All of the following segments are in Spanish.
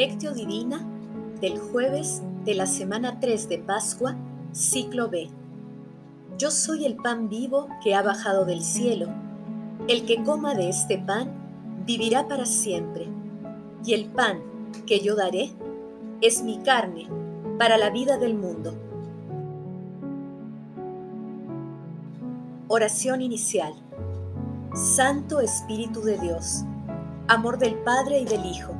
Divina del jueves de la semana 3 de Pascua, ciclo B. Yo soy el pan vivo que ha bajado del cielo. El que coma de este pan vivirá para siempre. Y el pan que yo daré es mi carne para la vida del mundo. Oración inicial. Santo Espíritu de Dios, amor del Padre y del Hijo,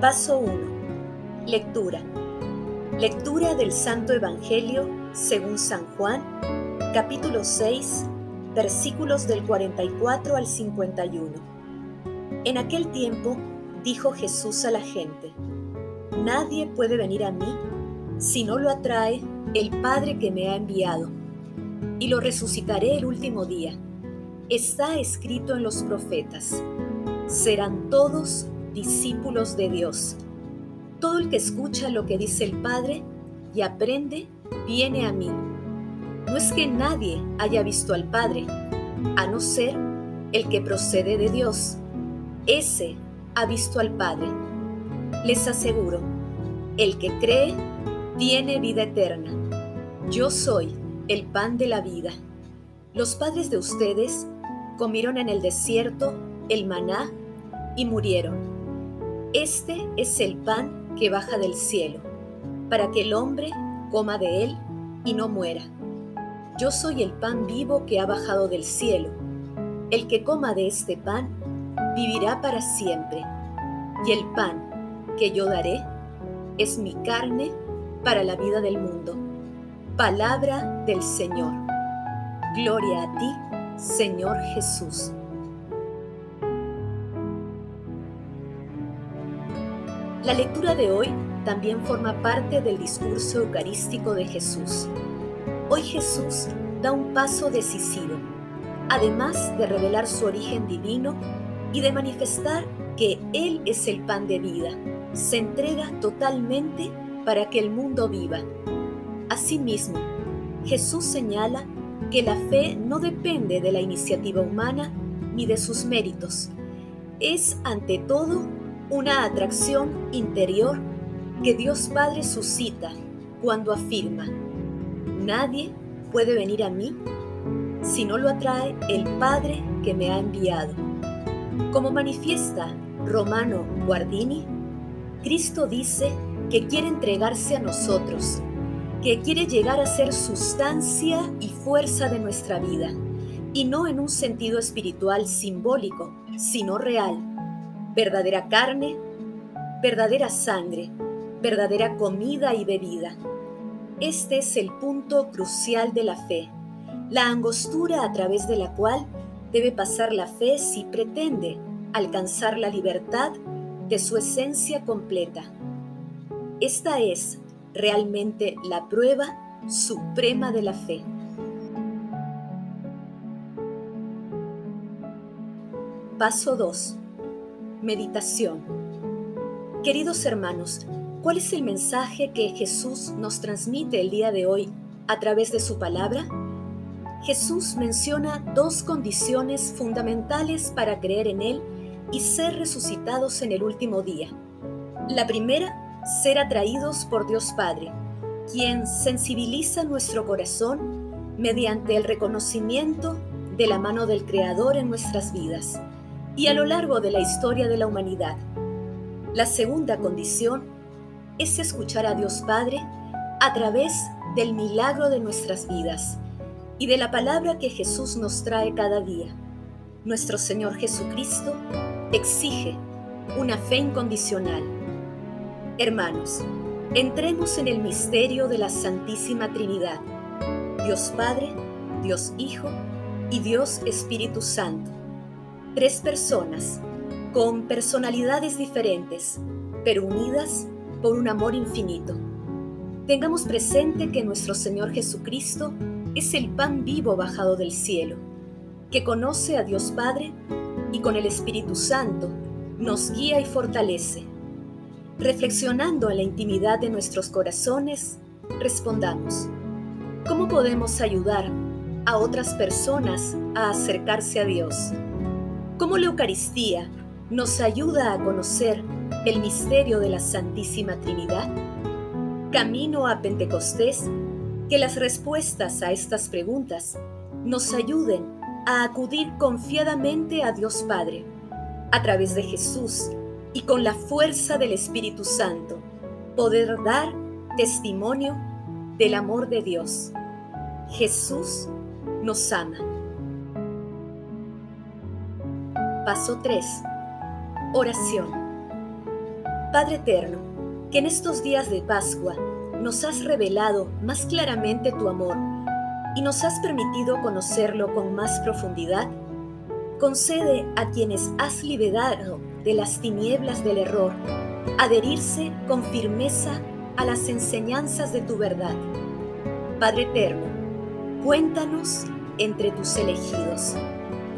Paso 1. Lectura. Lectura del Santo Evangelio según San Juan, capítulo 6, versículos del 44 al 51. En aquel tiempo dijo Jesús a la gente, Nadie puede venir a mí si no lo atrae el Padre que me ha enviado, y lo resucitaré el último día. Está escrito en los profetas, serán todos discípulos de Dios. Todo el que escucha lo que dice el Padre y aprende, viene a mí. No es que nadie haya visto al Padre, a no ser el que procede de Dios. Ese ha visto al Padre. Les aseguro, el que cree tiene vida eterna. Yo soy el pan de la vida. Los padres de ustedes comieron en el desierto el maná y murieron. Este es el pan que baja del cielo, para que el hombre coma de él y no muera. Yo soy el pan vivo que ha bajado del cielo. El que coma de este pan vivirá para siempre. Y el pan que yo daré es mi carne para la vida del mundo. Palabra del Señor. Gloria a ti, Señor Jesús. La lectura de hoy también forma parte del discurso eucarístico de Jesús. Hoy Jesús da un paso decisivo, además de revelar su origen divino y de manifestar que Él es el pan de vida. Se entrega totalmente para que el mundo viva. Asimismo, Jesús señala que la fe no depende de la iniciativa humana ni de sus méritos. Es ante todo una atracción interior que Dios Padre suscita cuando afirma, nadie puede venir a mí si no lo atrae el Padre que me ha enviado. Como manifiesta Romano Guardini, Cristo dice que quiere entregarse a nosotros, que quiere llegar a ser sustancia y fuerza de nuestra vida, y no en un sentido espiritual simbólico, sino real verdadera carne, verdadera sangre, verdadera comida y bebida. Este es el punto crucial de la fe, la angostura a través de la cual debe pasar la fe si pretende alcanzar la libertad de su esencia completa. Esta es realmente la prueba suprema de la fe. Paso 2. Meditación. Queridos hermanos, ¿cuál es el mensaje que Jesús nos transmite el día de hoy a través de su palabra? Jesús menciona dos condiciones fundamentales para creer en Él y ser resucitados en el último día. La primera, ser atraídos por Dios Padre, quien sensibiliza nuestro corazón mediante el reconocimiento de la mano del Creador en nuestras vidas y a lo largo de la historia de la humanidad. La segunda condición es escuchar a Dios Padre a través del milagro de nuestras vidas y de la palabra que Jesús nos trae cada día. Nuestro Señor Jesucristo exige una fe incondicional. Hermanos, entremos en el misterio de la Santísima Trinidad, Dios Padre, Dios Hijo y Dios Espíritu Santo tres personas, con personalidades diferentes, pero unidas por un amor infinito. Tengamos presente que nuestro Señor Jesucristo es el pan vivo bajado del cielo, que conoce a Dios Padre y con el Espíritu Santo nos guía y fortalece. Reflexionando en la intimidad de nuestros corazones, respondamos, ¿cómo podemos ayudar a otras personas a acercarse a Dios? ¿Cómo la Eucaristía nos ayuda a conocer el misterio de la Santísima Trinidad? Camino a Pentecostés, que las respuestas a estas preguntas nos ayuden a acudir confiadamente a Dios Padre, a través de Jesús y con la fuerza del Espíritu Santo, poder dar testimonio del amor de Dios. Jesús nos ama. Paso 3. Oración. Padre Eterno, que en estos días de Pascua nos has revelado más claramente tu amor y nos has permitido conocerlo con más profundidad, concede a quienes has liberado de las tinieblas del error adherirse con firmeza a las enseñanzas de tu verdad. Padre Eterno, cuéntanos entre tus elegidos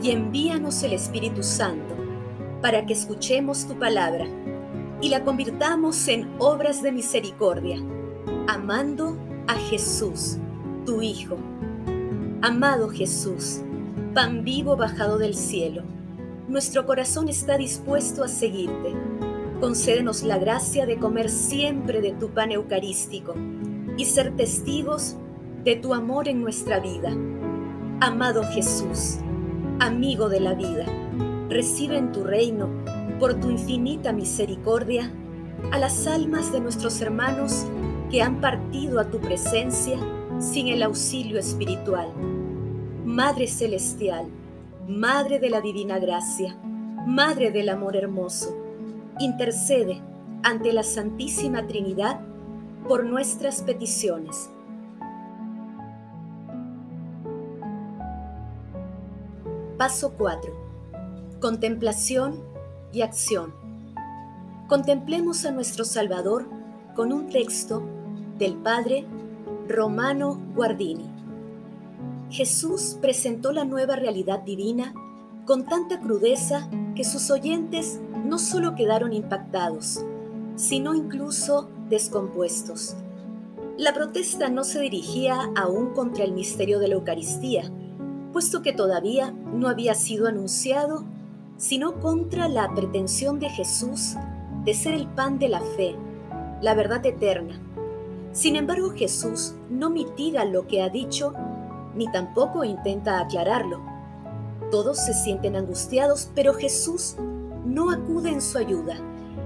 y envíanos el Espíritu Santo para que escuchemos tu palabra y la convirtamos en obras de misericordia, amando a Jesús, tu Hijo. Amado Jesús, pan vivo bajado del cielo, nuestro corazón está dispuesto a seguirte. Concédenos la gracia de comer siempre de tu pan eucarístico y ser testigos de tu amor en nuestra vida. Amado Jesús, amigo de la vida, recibe en tu reino, por tu infinita misericordia, a las almas de nuestros hermanos que han partido a tu presencia sin el auxilio espiritual. Madre Celestial, Madre de la Divina Gracia, Madre del Amor Hermoso, intercede ante la Santísima Trinidad por nuestras peticiones Paso 4. Contemplación y acción. Contemplemos a nuestro Salvador con un texto del Padre Romano Guardini. Jesús presentó la nueva realidad divina con tanta crudeza que sus oyentes no solo quedaron impactados, sino incluso descompuestos. La protesta no se dirigía aún contra el misterio de la Eucaristía, puesto que todavía no había sido anunciado, sino contra la pretensión de Jesús de ser el pan de la fe, la verdad eterna. Sin embargo, Jesús no mitiga lo que ha dicho, ni tampoco intenta aclararlo. Todos se sienten angustiados, pero Jesús no acude en su ayuda.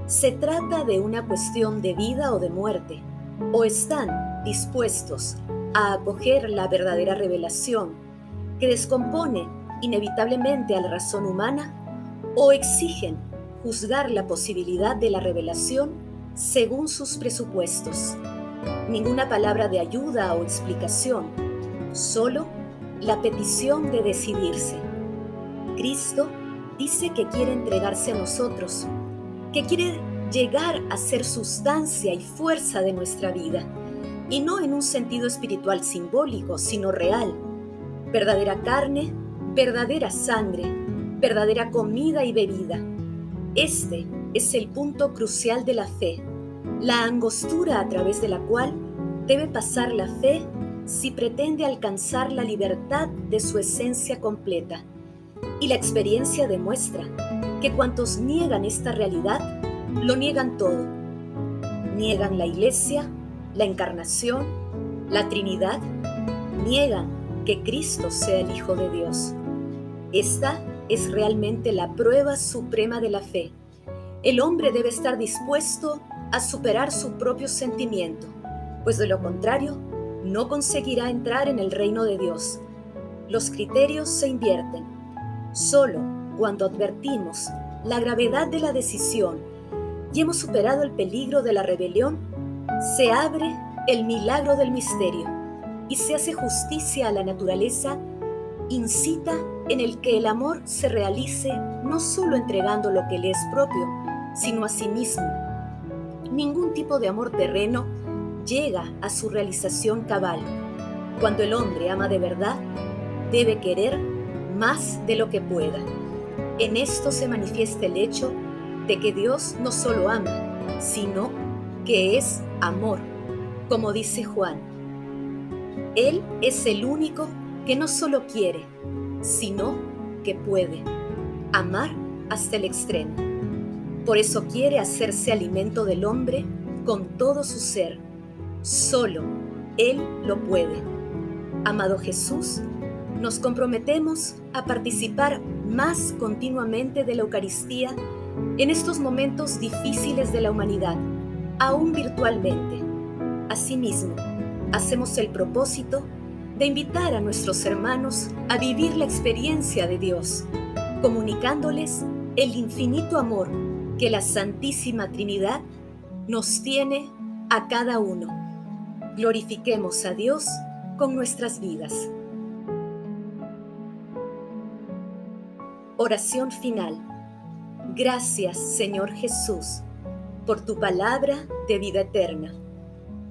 Se trata de una cuestión de vida o de muerte. O están dispuestos a acoger la verdadera revelación que descompone inevitablemente a la razón humana o exigen juzgar la posibilidad de la revelación según sus presupuestos. Ninguna palabra de ayuda o explicación, solo la petición de decidirse. Cristo dice que quiere entregarse a nosotros, que quiere llegar a ser sustancia y fuerza de nuestra vida, y no en un sentido espiritual simbólico, sino real verdadera carne, verdadera sangre, verdadera comida y bebida. Este es el punto crucial de la fe, la angostura a través de la cual debe pasar la fe si pretende alcanzar la libertad de su esencia completa. Y la experiencia demuestra que cuantos niegan esta realidad, lo niegan todo. Niegan la iglesia, la encarnación, la Trinidad, niegan que Cristo sea el Hijo de Dios. Esta es realmente la prueba suprema de la fe. El hombre debe estar dispuesto a superar su propio sentimiento, pues de lo contrario, no conseguirá entrar en el reino de Dios. Los criterios se invierten. Solo cuando advertimos la gravedad de la decisión y hemos superado el peligro de la rebelión, se abre el milagro del misterio y se hace justicia a la naturaleza incita en el que el amor se realice no solo entregando lo que le es propio, sino a sí mismo. Ningún tipo de amor terreno llega a su realización cabal. Cuando el hombre ama de verdad, debe querer más de lo que pueda. En esto se manifiesta el hecho de que Dios no solo ama, sino que es amor, como dice Juan. Él es el único que no solo quiere, sino que puede amar hasta el extremo. Por eso quiere hacerse alimento del hombre con todo su ser. Solo Él lo puede. Amado Jesús, nos comprometemos a participar más continuamente de la Eucaristía en estos momentos difíciles de la humanidad, aún virtualmente. Asimismo, hacemos el propósito de invitar a nuestros hermanos a vivir la experiencia de Dios, comunicándoles el infinito amor que la Santísima Trinidad nos tiene a cada uno. Glorifiquemos a Dios con nuestras vidas. Oración final. Gracias, Señor Jesús, por tu palabra de vida eterna.